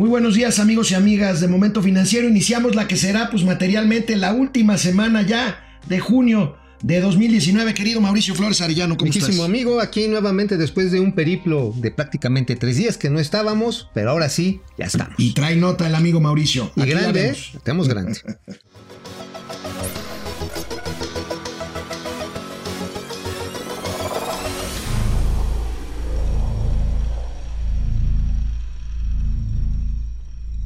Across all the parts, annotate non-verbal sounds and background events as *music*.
Muy buenos días amigos y amigas de Momento Financiero. Iniciamos la que será pues materialmente la última semana ya de junio de 2019, querido Mauricio Flores Arellano. ¿cómo Muchísimo amigo, aquí nuevamente después de un periplo de prácticamente tres días que no estábamos, pero ahora sí, ya estamos. Y trae nota el amigo Mauricio. Y grande, estamos grande. *laughs*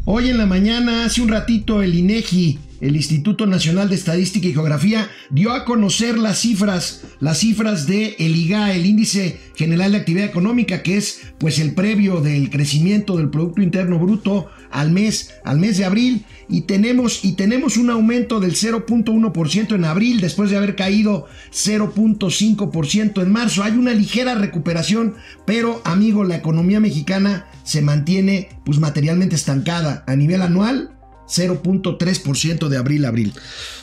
Hoy en la mañana, hace un ratito, el INEGI el Instituto Nacional de Estadística y Geografía dio a conocer las cifras, las cifras de el IGA, el Índice General de Actividad Económica, que es pues el previo del crecimiento del Producto Interno Bruto al mes, al mes de abril, y tenemos, y tenemos un aumento del 0.1% en abril, después de haber caído 0.5% en marzo. Hay una ligera recuperación, pero amigo, la economía mexicana se mantiene pues materialmente estancada a nivel anual 0.3% de abril a abril.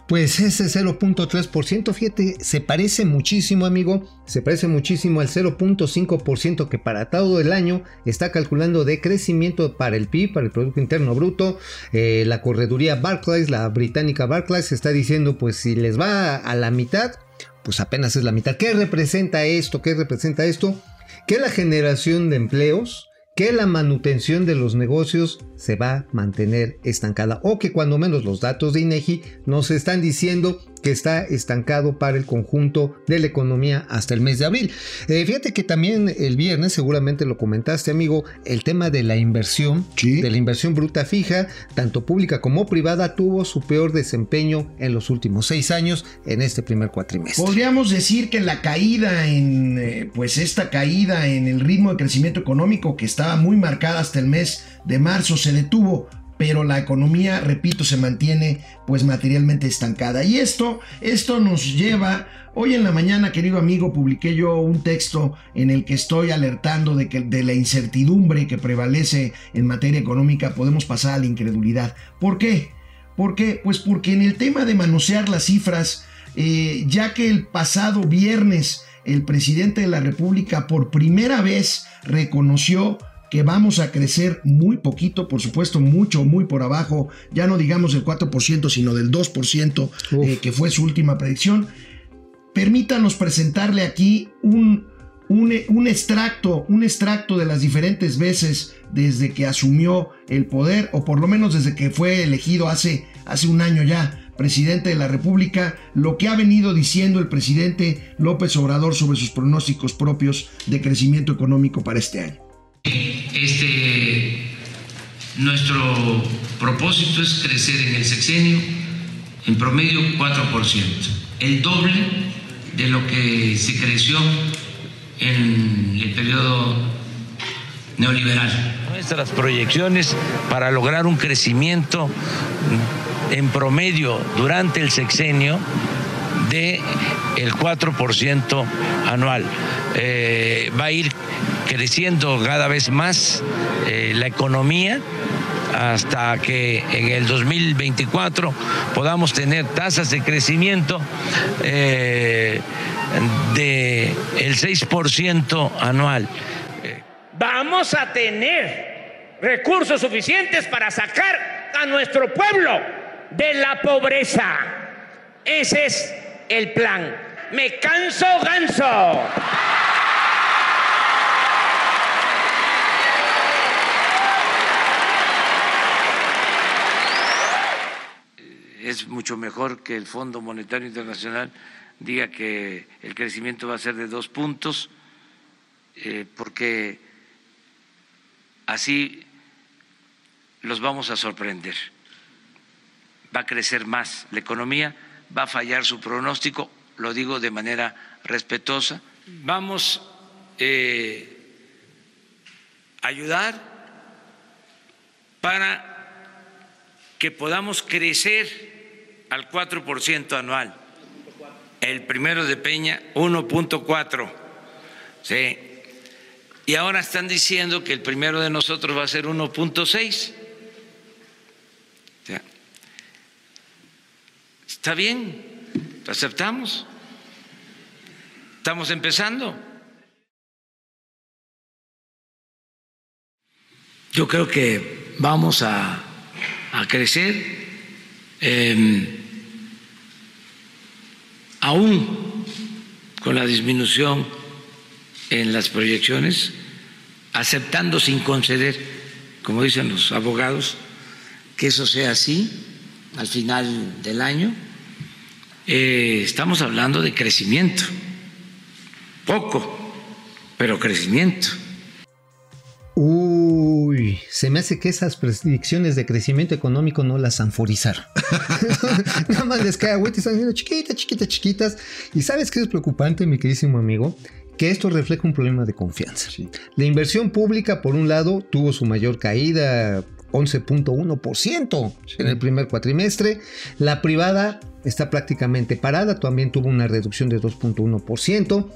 Pues ese 0.3%, fíjate, se parece muchísimo, amigo, se parece muchísimo al 0.5% que para todo el año está calculando de crecimiento para el PIB, para el Producto Interno Bruto. Eh, la correduría Barclays, la británica Barclays, está diciendo, pues si les va a la mitad, pues apenas es la mitad. ¿Qué representa esto? ¿Qué representa esto? Que la generación de empleos que la manutención de los negocios se va a mantener estancada o que cuando menos los datos de INEGI nos están diciendo que está estancado para el conjunto de la economía hasta el mes de abril. Eh, fíjate que también el viernes, seguramente lo comentaste amigo, el tema de la inversión, de la inversión bruta fija, tanto pública como privada, tuvo su peor desempeño en los últimos seis años en este primer cuatrimestre. Podríamos decir que la caída en, eh, pues esta caída en el ritmo de crecimiento económico que estaba muy marcada hasta el mes de marzo se detuvo pero la economía, repito, se mantiene pues materialmente estancada. Y esto, esto nos lleva, hoy en la mañana, querido amigo, publiqué yo un texto en el que estoy alertando de que de la incertidumbre que prevalece en materia económica podemos pasar a la incredulidad. ¿Por qué? Pues porque en el tema de manosear las cifras, eh, ya que el pasado viernes el presidente de la República por primera vez reconoció que vamos a crecer muy poquito, por supuesto, mucho, muy por abajo, ya no digamos del 4%, sino del 2%, eh, que fue su última predicción. Permítanos presentarle aquí un, un, extracto, un extracto de las diferentes veces desde que asumió el poder, o por lo menos desde que fue elegido hace, hace un año ya, presidente de la República, lo que ha venido diciendo el presidente López Obrador sobre sus pronósticos propios de crecimiento económico para este año. Este, nuestro propósito es crecer en el sexenio en promedio 4%, el doble de lo que se creció en el periodo neoliberal. Nuestras proyecciones para lograr un crecimiento en promedio durante el sexenio de el 4% anual. Eh, va a ir creciendo cada vez más eh, la economía hasta que en el 2024 podamos tener tasas de crecimiento eh, de el 6% anual. Vamos a tener recursos suficientes para sacar a nuestro pueblo de la pobreza. Ese es el plan. Me canso ganso. Es mucho mejor que el Fondo Monetario Internacional diga que el crecimiento va a ser de dos puntos, eh, porque así los vamos a sorprender. Va a crecer más la economía, va a fallar su pronóstico, lo digo de manera respetuosa. Vamos eh, a ayudar para que podamos crecer al 4% anual. El primero de Peña, 1.4. Sí. Y ahora están diciendo que el primero de nosotros va a ser 1.6. Está bien, aceptamos. Estamos empezando. Yo creo que vamos a, crecer. Em, aún con la disminución en las proyecciones, aceptando sin conceder, como dicen los abogados, que eso sea así al final del año, eh, estamos hablando de crecimiento, poco, pero crecimiento. Se me hace que esas predicciones de crecimiento económico no las anforizaron. *laughs* Nada más les cae agüita y están diciendo chiquitas, chiquitas, chiquitas. Y sabes qué es preocupante, mi queridísimo amigo, que esto refleja un problema de confianza. La inversión pública, por un lado, tuvo su mayor caída, 11.1% en el primer cuatrimestre. La privada está prácticamente parada, también tuvo una reducción de 2.1%.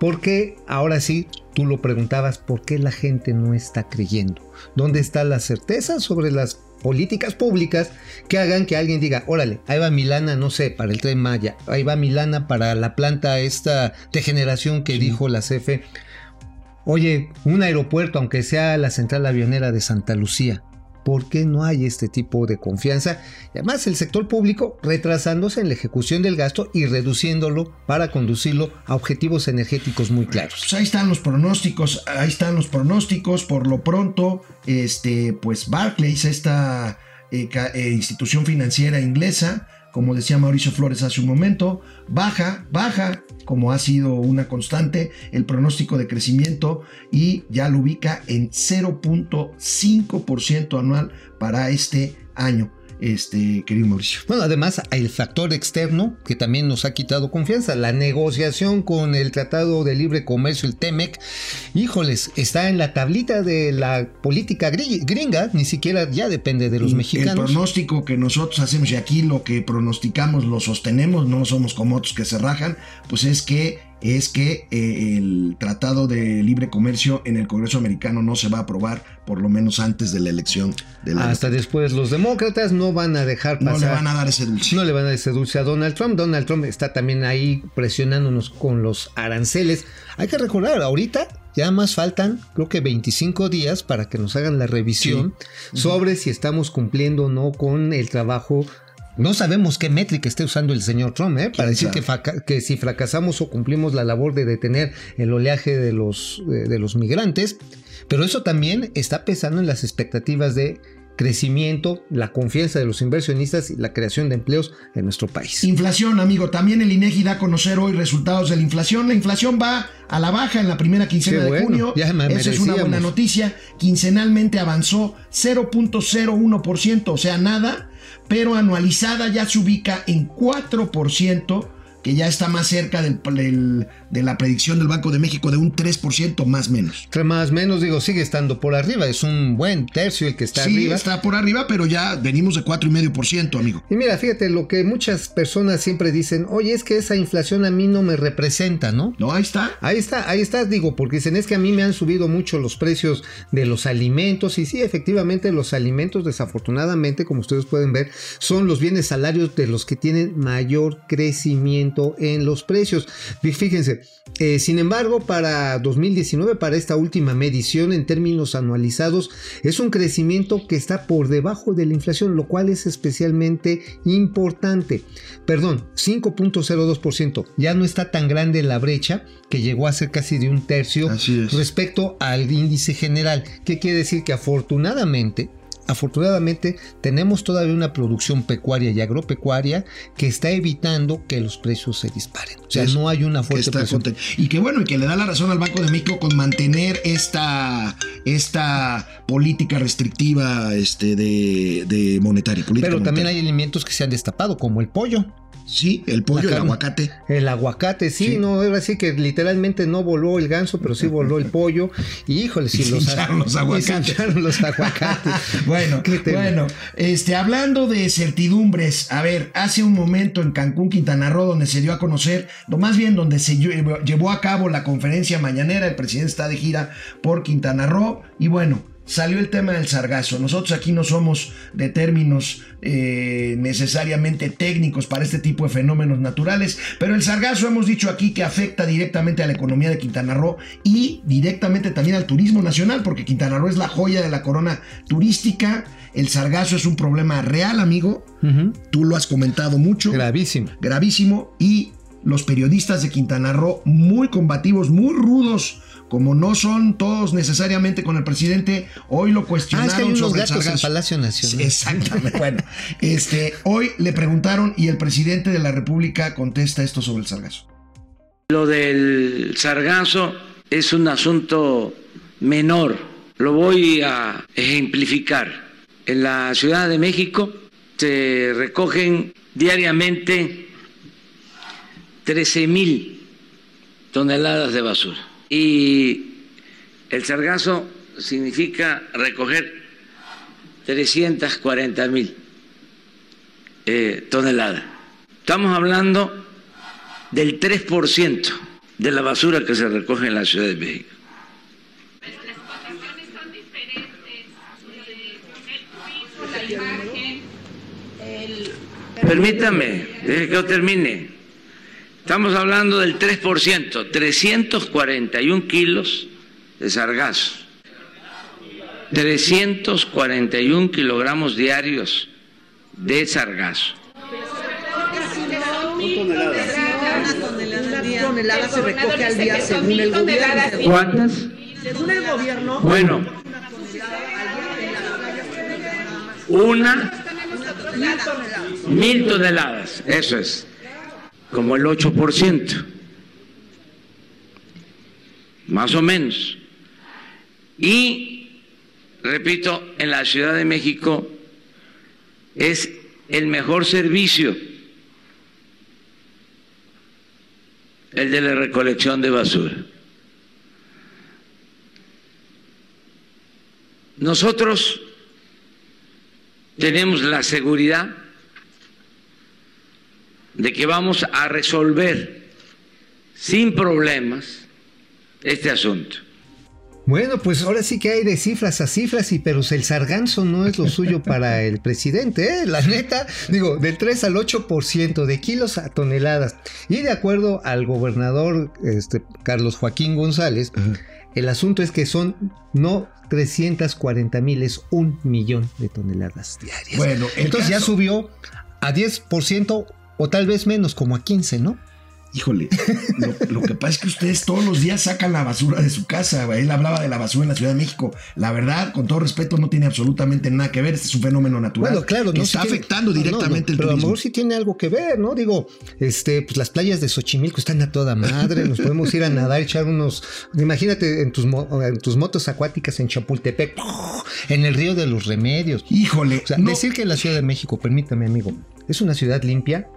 Porque ahora sí, tú lo preguntabas, ¿por qué la gente no está creyendo? ¿Dónde está la certeza sobre las políticas públicas que hagan que alguien diga, órale, ahí va Milana, no sé, para el tren Maya, ahí va Milana para la planta esta de generación que dijo la CFE. Oye, un aeropuerto, aunque sea la central avionera de Santa Lucía, ¿Por qué no hay este tipo de confianza? Y además el sector público retrasándose en la ejecución del gasto y reduciéndolo para conducirlo a objetivos energéticos muy claros. Pues ahí están los pronósticos, ahí están los pronósticos. Por lo pronto, este, pues Barclays, esta eh, eh, institución financiera inglesa, como decía Mauricio Flores hace un momento, baja, baja, como ha sido una constante, el pronóstico de crecimiento y ya lo ubica en 0.5% anual para este año este, querido Mauricio. Bueno, además el factor externo que también nos ha quitado confianza. La negociación con el Tratado de Libre Comercio, el TEMEC, híjoles, está en la tablita de la política gringa, ni siquiera ya depende de los mexicanos. El pronóstico que nosotros hacemos y aquí lo que pronosticamos lo sostenemos, no somos como otros que se rajan, pues es que es que eh, el Tratado de Libre Comercio en el Congreso americano no se va a aprobar por lo menos antes de la elección. De la Hasta después los demócratas no van a dejar pasar. No le van a dar ese dulce. No le van a dar ese dulce a Donald Trump. Donald Trump está también ahí presionándonos con los aranceles. Hay que recordar, ahorita ya más faltan, creo que 25 días para que nos hagan la revisión sobre si estamos cumpliendo o no con el trabajo no sabemos qué métrica esté usando el señor Trump, ¿eh? Para decir que, que, si fracasamos o cumplimos la labor de detener el oleaje de los, de los migrantes, pero eso también está pesando en las expectativas de crecimiento, la confianza de los inversionistas y la creación de empleos en nuestro país. Inflación, amigo. También el INEGI da a conocer hoy resultados de la inflación. La inflación va a la baja en la primera quincena de junio. Esa es una buena noticia. Quincenalmente avanzó 0.01%, o sea, nada pero anualizada ya se ubica en 4% que ya está más cerca del, de la predicción del Banco de México de un 3% más menos. Más menos, digo, sigue estando por arriba, es un buen tercio el que está arriba. Sí, está por arriba, pero ya venimos de 4,5%, amigo. Y mira, fíjate, lo que muchas personas siempre dicen, oye, es que esa inflación a mí no me representa, ¿no? No, ahí está. Ahí está, ahí está, digo, porque dicen, es que a mí me han subido mucho los precios de los alimentos, y sí, efectivamente, los alimentos, desafortunadamente, como ustedes pueden ver, son los bienes salarios de los que tienen mayor crecimiento en los precios. Fíjense, eh, sin embargo, para 2019, para esta última medición en términos anualizados, es un crecimiento que está por debajo de la inflación, lo cual es especialmente importante. Perdón, 5.02%. Ya no está tan grande la brecha que llegó a ser casi de un tercio respecto al índice general. ¿Qué quiere decir? Que afortunadamente afortunadamente tenemos todavía una producción pecuaria y agropecuaria que está evitando que los precios se disparen. O sea, no hay una fuerte presión. Y que bueno, y que le da la razón al Banco de México con mantener esta, esta política restrictiva este, de, de monetaria. Pero también hay alimentos que se han destapado, como el pollo. Sí, el pollo, el aguacate. El aguacate, sí, no, era así que literalmente no voló el ganso, pero sí voló el *laughs* pollo. Y híjole, si los, los aguacates. los *laughs* aguacates. *laughs* bueno, bueno, este, hablando de certidumbres, a ver, hace un momento en Cancún, Quintana Roo, donde se dio a conocer, o más bien donde se llevó a cabo la conferencia mañanera, el presidente está de gira por Quintana Roo, y bueno, salió el tema del sargazo. Nosotros aquí no somos de términos eh, necesariamente técnicos para este tipo de fenómenos naturales, pero el sargazo hemos dicho aquí que afecta directamente a la economía de Quintana Roo y directamente también al turismo nacional, porque Quintana Roo es la joya de la corona turística. El sargazo es un problema real, amigo. Tú lo has comentado mucho. Gravísimo. Gravísimo. Y los periodistas de Quintana Roo, muy combativos, muy rudos, como no son todos necesariamente con el presidente, hoy lo cuestionaron ah, es que hay unos sobre gatos el en sargazo. Palacio Nacional. Exactamente. bueno, este, hoy le preguntaron y el presidente de la República contesta esto sobre el sargazo. Lo del sargazo es un asunto menor. Lo voy a ejemplificar. En la Ciudad de México se recogen diariamente 13 mil toneladas de basura. Y el sargazo significa recoger 340 mil eh, toneladas. Estamos hablando del 3% de la basura que se recoge en la Ciudad de México. Las situaciones son diferentes. El turismo, la imagen, el... Permítame, deje que yo termine. Estamos hablando del 3%, 341 kilos de sargazo, 341 kilogramos diarios de sargazo. Una tonelada se recoge al día según el gobierno. ¿Cuántas? Según el gobierno, Bueno, una mil toneladas, eso es, como el 8%, más o menos. Y, repito, en la Ciudad de México es el mejor servicio, el de la recolección de basura. Nosotros tenemos la seguridad de que vamos a resolver sin problemas este asunto. Bueno, pues ahora sí que hay de cifras a cifras, y pero el sarganzo no es lo suyo *laughs* para el presidente, ¿eh? La neta, digo, del 3 al 8% de kilos a toneladas. Y de acuerdo al gobernador este, Carlos Joaquín González, el asunto es que son no 340 mil, es un millón de toneladas diarias. Bueno, entonces ya subió a 10% o tal vez menos, como a 15, ¿no? Híjole, lo, lo que pasa es que ustedes todos los días sacan la basura de su casa. Él hablaba de la basura en la Ciudad de México. La verdad, con todo respeto, no tiene absolutamente nada que ver. Este es un fenómeno natural Bueno, claro, que no está tiene- afectando no, no, directamente el pero a lo mejor sí tiene algo que ver, ¿no? Digo, este, pues las playas de Xochimilco están a toda madre, nos podemos ir a nadar, echar unos, imagínate en tus, en tus motos acuáticas en Chapultepec, en el río de los Remedios. Híjole, O sea, no- decir que la Ciudad de México, permítame amigo, es una ciudad limpia,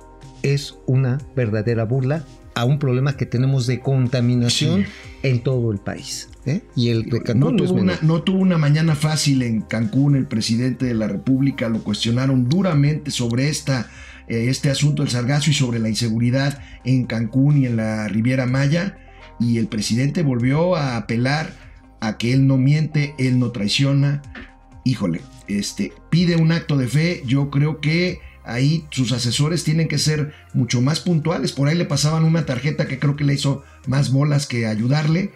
es una verdadera burla a un problema que tenemos de contaminación en todo el país. ¿eh? Y el de no Cancún no es tuvo, una, no tuvo una mañana fácil en Cancún. El presidente de la República lo cuestionaron duramente sobre esta, eh, este asunto del sargazo y sobre la inseguridad en Cancún y en la Riviera Maya. Y el presidente volvió a apelar a que él no miente, él no traiciona. Híjole, este pide un acto de fe. Yo creo que ahí sus asesores tienen que ser mucho más puntuales. Por ahí le pasaban una tarjeta que creo que le hizo más bolas que ayudarle.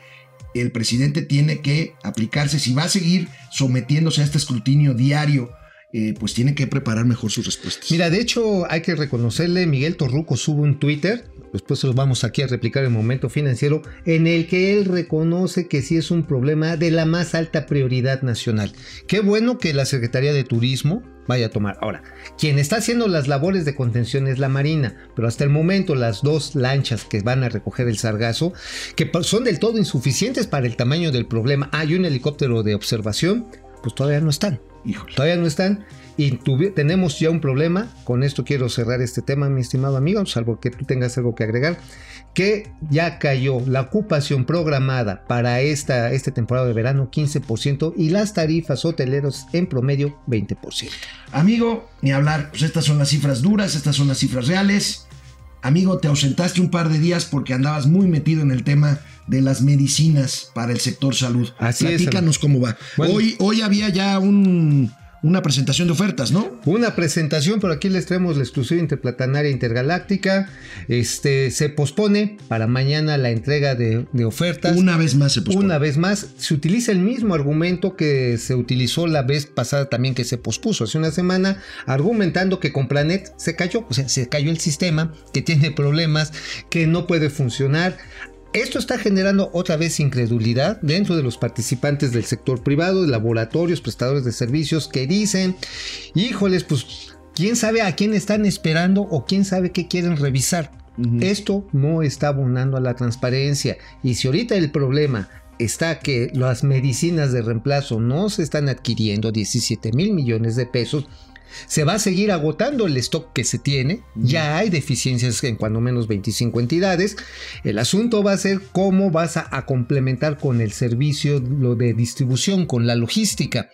El presidente tiene que aplicarse, si va a seguir sometiéndose a este escrutinio diario, eh, pues tiene que preparar mejor sus respuestas. Mira, de hecho, hay que reconocerle, Miguel Torruco sube un Twitter, después se lo vamos aquí a replicar en Momento Financiero, en el que él reconoce que sí es un problema de la más alta prioridad nacional. Qué bueno que la Secretaría de Turismo vaya a tomar. Ahora, quien está haciendo las labores de contención es la Marina, pero hasta el momento las dos lanchas que van a recoger el sargazo, que son del todo insuficientes para el tamaño del problema, hay un helicóptero de observación, pues todavía no están. Híjole. Todavía no están. Y tenemos ya un problema. Con esto quiero cerrar este tema, mi estimado amigo, salvo que tú tengas algo que agregar. Que ya cayó la ocupación programada para esta, esta temporada de verano 15% y las tarifas hoteleros en promedio 20%. Amigo, ni hablar, pues estas son las cifras duras, estas son las cifras reales. Amigo, te ausentaste un par de días porque andabas muy metido en el tema de las medicinas para el sector salud. Así es, Platícanos cómo va. Bueno. Hoy, hoy había ya un, una presentación de ofertas, ¿no? Una presentación, pero aquí les traemos la exclusiva interplatanaria intergaláctica. Este se pospone para mañana la entrega de, de ofertas. Una vez más se pospone. Una vez más, se utiliza el mismo argumento que se utilizó la vez pasada también que se pospuso hace una semana, argumentando que con Planet se cayó, o sea, se cayó el sistema, que tiene problemas, que no puede funcionar. Esto está generando otra vez incredulidad dentro de los participantes del sector privado, de laboratorios, prestadores de servicios que dicen, híjoles, pues quién sabe a quién están esperando o quién sabe qué quieren revisar. Esto no está abonando a la transparencia. Y si ahorita el problema está que las medicinas de reemplazo no se están adquiriendo 17 mil millones de pesos, se va a seguir agotando el stock que se tiene. Ya hay deficiencias en cuando menos 25 entidades. El asunto va a ser cómo vas a, a complementar con el servicio lo de distribución, con la logística.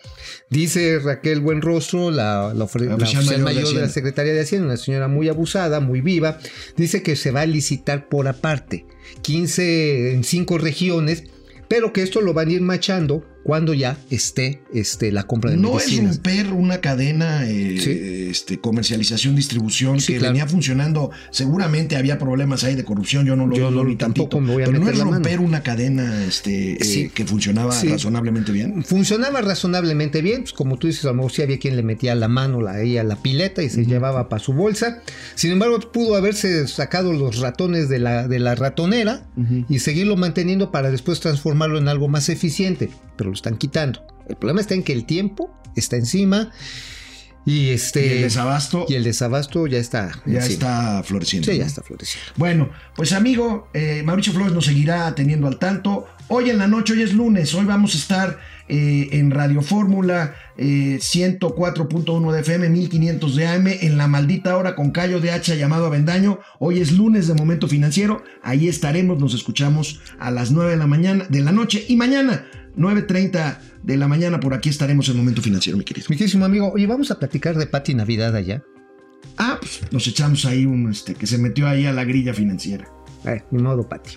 Dice Raquel Buenrostro, la, la, La la oficial mayor de de la. Secretaría de Hacienda, una señora muy abusada, muy viva, dice que se va a licitar por aparte, 15 en 5 regiones, pero que esto lo van a ir machando cuando ya esté este, la compra de No es medicinas. romper una cadena, eh, Sí. este, comercialización, distribución, Sí, que claro. venía funcionando. Seguramente había problemas ahí de corrupción, yo no lo Yo no- ni tampoco tantito. me voy a Pero no es romper una cadena este, eh, Sí. que funcionaba razonablemente bien. Funcionaba razonablemente bien, pues como tú dices, a lo mejor sí había quien le metía la mano la- ahí a la pileta y se llevaba para su bolsa. Sin embargo, pudo haberse sacado los ratones de la, de la ratonera y seguirlo manteniendo para después transformarlo en algo más eficiente, pero lo están quitando. El problema está en que el tiempo está encima y este Y el desabasto y el desabasto ya está ya encima. está floreciendo. Sí, ya está floreciendo. Bueno, pues amigo, eh, Mauricio Flores nos seguirá teniendo al tanto. Hoy en la noche, hoy es lunes, hoy vamos a estar eh, en Radio Fórmula eh, 104.1 de FM, 1500 de AM, en la maldita hora con Cayo de Hacha llamado Avendaño. Hoy es lunes de Momento Financiero, ahí estaremos, nos escuchamos a las 9 de la mañana, de la noche y mañana, 9.30 de la mañana, por aquí estaremos en Momento Financiero, mi querido. Mi queridísimo amigo, oye, vamos a platicar de Pati Navidad allá. Ah, pues nos echamos ahí un, este, que se metió ahí a la grilla financiera. Eh, modo, Pati.